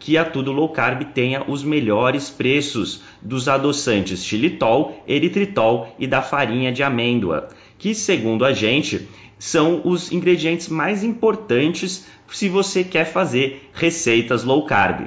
que a Tudo Low Carb tenha os melhores preços dos adoçantes xilitol, eritritol e da farinha de amêndoa, que segundo a gente são os ingredientes mais importantes se você quer fazer receitas low carb.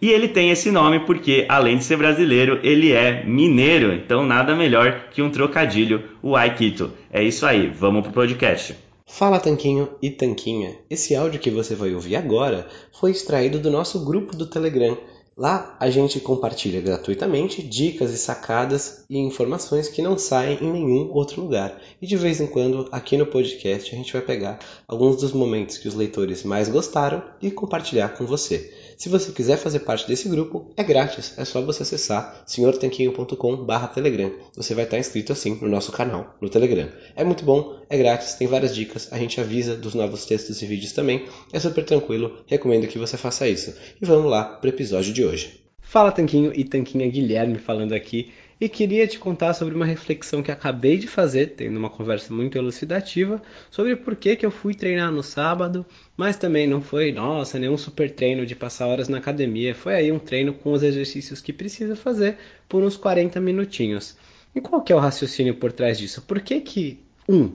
e ele tem esse nome porque, além de ser brasileiro, ele é mineiro. Então, nada melhor que um trocadilho, o Aikito. É isso aí, vamos pro podcast. Fala Tanquinho e Tanquinha. Esse áudio que você vai ouvir agora foi extraído do nosso grupo do Telegram. Lá a gente compartilha gratuitamente dicas e sacadas e informações que não saem em nenhum outro lugar. E de vez em quando, aqui no podcast, a gente vai pegar alguns dos momentos que os leitores mais gostaram e compartilhar com você. Se você quiser fazer parte desse grupo, é grátis, é só você acessar senhortanquinho.com/telegram. Você vai estar inscrito assim no nosso canal no Telegram. É muito bom, é grátis, tem várias dicas, a gente avisa dos novos textos e vídeos também. É super tranquilo, recomendo que você faça isso. E vamos lá para o episódio de hoje. Fala Tanquinho e Tanquinha Guilherme falando aqui e queria te contar sobre uma reflexão que acabei de fazer, tendo uma conversa muito elucidativa, sobre por que, que eu fui treinar no sábado, mas também não foi, nossa, nenhum super treino de passar horas na academia, foi aí um treino com os exercícios que precisa fazer por uns 40 minutinhos. E qual que é o raciocínio por trás disso? Por que que, um,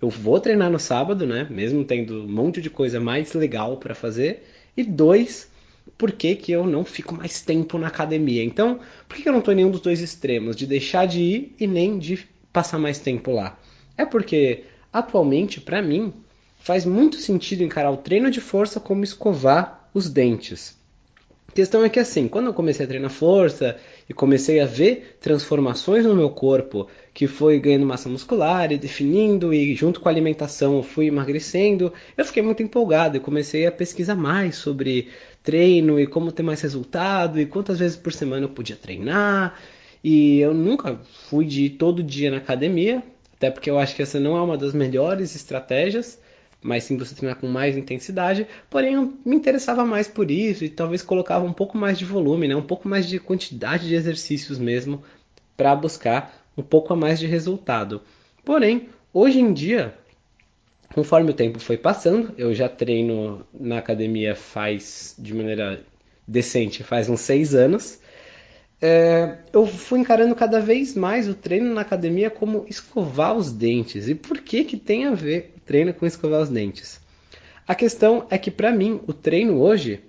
eu vou treinar no sábado, né, mesmo tendo um monte de coisa mais legal para fazer, e dois, por que, que eu não fico mais tempo na academia? Então, por que, que eu não estou em nenhum dos dois extremos, de deixar de ir e nem de passar mais tempo lá? É porque atualmente, para mim, faz muito sentido encarar o treino de força como escovar os dentes. A questão é que assim, quando eu comecei a treinar força e comecei a ver transformações no meu corpo, que foi ganhando massa muscular e definindo e junto com a alimentação eu fui emagrecendo, eu fiquei muito empolgado e comecei a pesquisar mais sobre treino e como ter mais resultado e quantas vezes por semana eu podia treinar. E eu nunca fui de todo dia na academia, até porque eu acho que essa não é uma das melhores estratégias mas sim você treinar com mais intensidade. Porém, eu me interessava mais por isso e talvez colocava um pouco mais de volume, né? um pouco mais de quantidade de exercícios mesmo para buscar um pouco a mais de resultado. Porém, hoje em dia, conforme o tempo foi passando, eu já treino na academia faz de maneira decente faz uns seis anos. É, eu fui encarando cada vez mais o treino na academia como escovar os dentes. E por que que tem a ver treina com escovar os dentes. A questão é que para mim o treino hoje,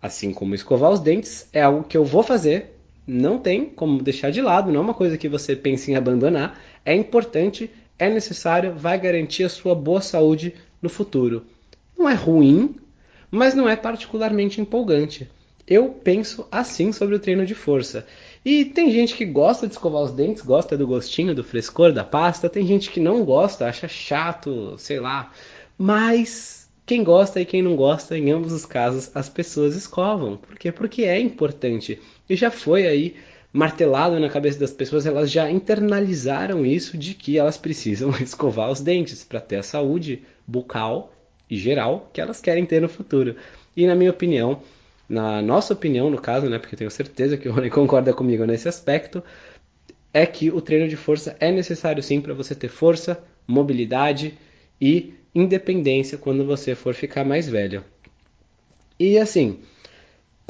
assim como escovar os dentes, é algo que eu vou fazer, não tem como deixar de lado, não é uma coisa que você pense em abandonar, é importante, é necessário, vai garantir a sua boa saúde no futuro. Não é ruim, mas não é particularmente empolgante. Eu penso assim sobre o treino de força. E tem gente que gosta de escovar os dentes, gosta do gostinho, do frescor da pasta, tem gente que não gosta, acha chato, sei lá. Mas quem gosta e quem não gosta, em ambos os casos, as pessoas escovam. Por quê? Porque é importante. E já foi aí martelado na cabeça das pessoas, elas já internalizaram isso de que elas precisam escovar os dentes para ter a saúde bucal e geral que elas querem ter no futuro. E na minha opinião, na nossa opinião, no caso, né, porque tenho certeza que o Rony concorda comigo nesse aspecto, é que o treino de força é necessário sim para você ter força, mobilidade e independência quando você for ficar mais velho. E assim,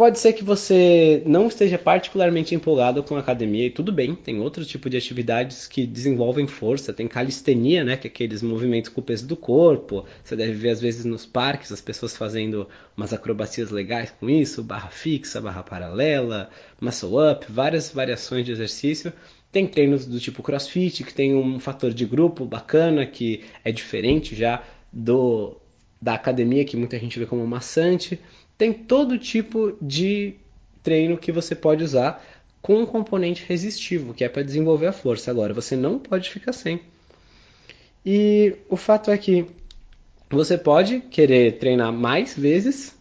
Pode ser que você não esteja particularmente empolgado com a academia e tudo bem, tem outro tipo de atividades que desenvolvem força, tem calistenia, né, que é aqueles movimentos com o peso do corpo. Você deve ver às vezes nos parques as pessoas fazendo umas acrobacias legais com isso, barra fixa, barra paralela, muscle up, várias variações de exercício. Tem treinos do tipo CrossFit, que tem um fator de grupo bacana, que é diferente já do da academia, que muita gente vê como maçante tem todo tipo de treino que você pode usar com um componente resistivo, que é para desenvolver a força. Agora, você não pode ficar sem. E o fato é que você pode querer treinar mais vezes,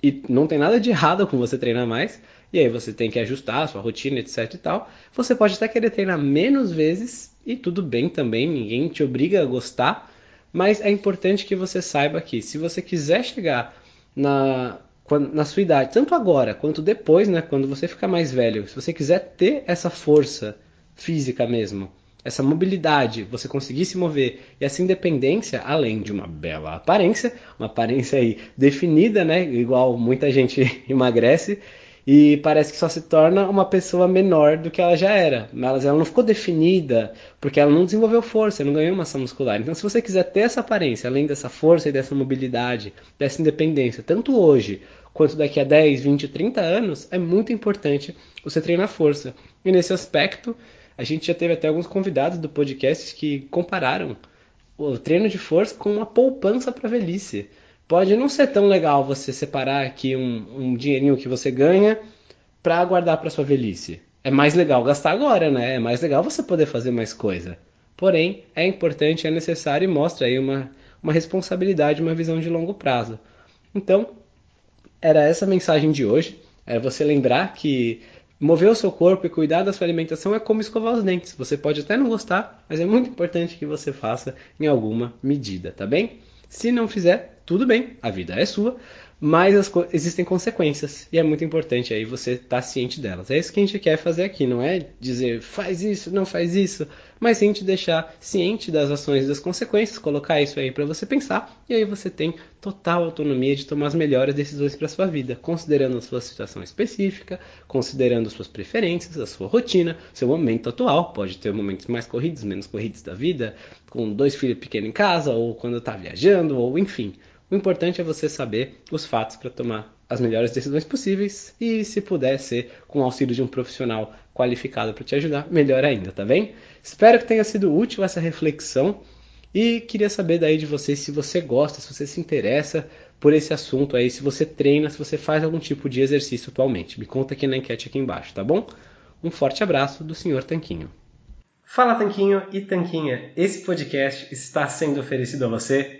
e não tem nada de errado com você treinar mais, e aí você tem que ajustar a sua rotina, etc e tal. Você pode até querer treinar menos vezes, e tudo bem também, ninguém te obriga a gostar, mas é importante que você saiba que se você quiser chegar na quando, na sua idade, tanto agora quanto depois, né, quando você ficar mais velho, se você quiser ter essa força física mesmo, essa mobilidade, você conseguir se mover e essa independência, além de uma bela aparência, uma aparência aí definida, né, igual muita gente emagrece, e parece que só se torna uma pessoa menor do que ela já era. Mas ela não ficou definida porque ela não desenvolveu força, não ganhou massa muscular. Então, se você quiser ter essa aparência, além dessa força e dessa mobilidade, dessa independência, tanto hoje quanto daqui a 10, 20, 30 anos, é muito importante você treinar força. E nesse aspecto, a gente já teve até alguns convidados do podcast que compararam o treino de força com uma poupança para velhice. Pode não ser tão legal você separar aqui um, um dinheirinho que você ganha para guardar para sua velhice. É mais legal gastar agora, né? É mais legal você poder fazer mais coisa. Porém, é importante, é necessário e mostra aí uma, uma responsabilidade, uma visão de longo prazo. Então, era essa a mensagem de hoje. É você lembrar que mover o seu corpo e cuidar da sua alimentação é como escovar os dentes. Você pode até não gostar, mas é muito importante que você faça em alguma medida, tá bem? Se não fizer, tudo bem, a vida é sua, mas co existem consequências e é muito importante aí você estar tá ciente delas. É isso que a gente quer fazer aqui, não é dizer faz isso, não faz isso, mas sim te deixar ciente das ações e das consequências, colocar isso aí para você pensar e aí você tem total autonomia de tomar as melhores decisões para sua vida, considerando a sua situação específica, considerando suas preferências, a sua rotina, seu momento atual, pode ter momentos mais corridos, menos corridos da vida, com dois filhos pequenos em casa ou quando está viajando ou enfim. O importante é você saber os fatos para tomar as melhores decisões possíveis e, se puder ser com o auxílio de um profissional qualificado para te ajudar, melhor ainda, tá bem? Espero que tenha sido útil essa reflexão e queria saber daí de você se você gosta, se você se interessa por esse assunto aí, se você treina, se você faz algum tipo de exercício atualmente. Me conta aqui na enquete aqui embaixo, tá bom? Um forte abraço do Sr. Tanquinho. Fala Tanquinho e Tanquinha, esse podcast está sendo oferecido a você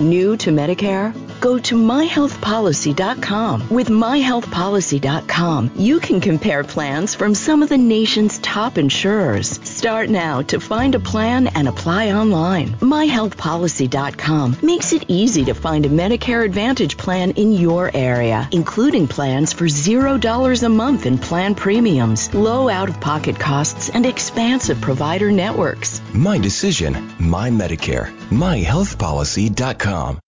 New to Medicare? Go to myhealthpolicy.com. With myhealthpolicy.com, you can compare plans from some of the nation's top insurers. Start now to find a plan and apply online. myhealthpolicy.com makes it easy to find a Medicare Advantage plan in your area, including plans for $0 a month in plan premiums, low out-of-pocket costs, and expansive provider networks. My decision, my Medicare. MyHealthPolicy.com.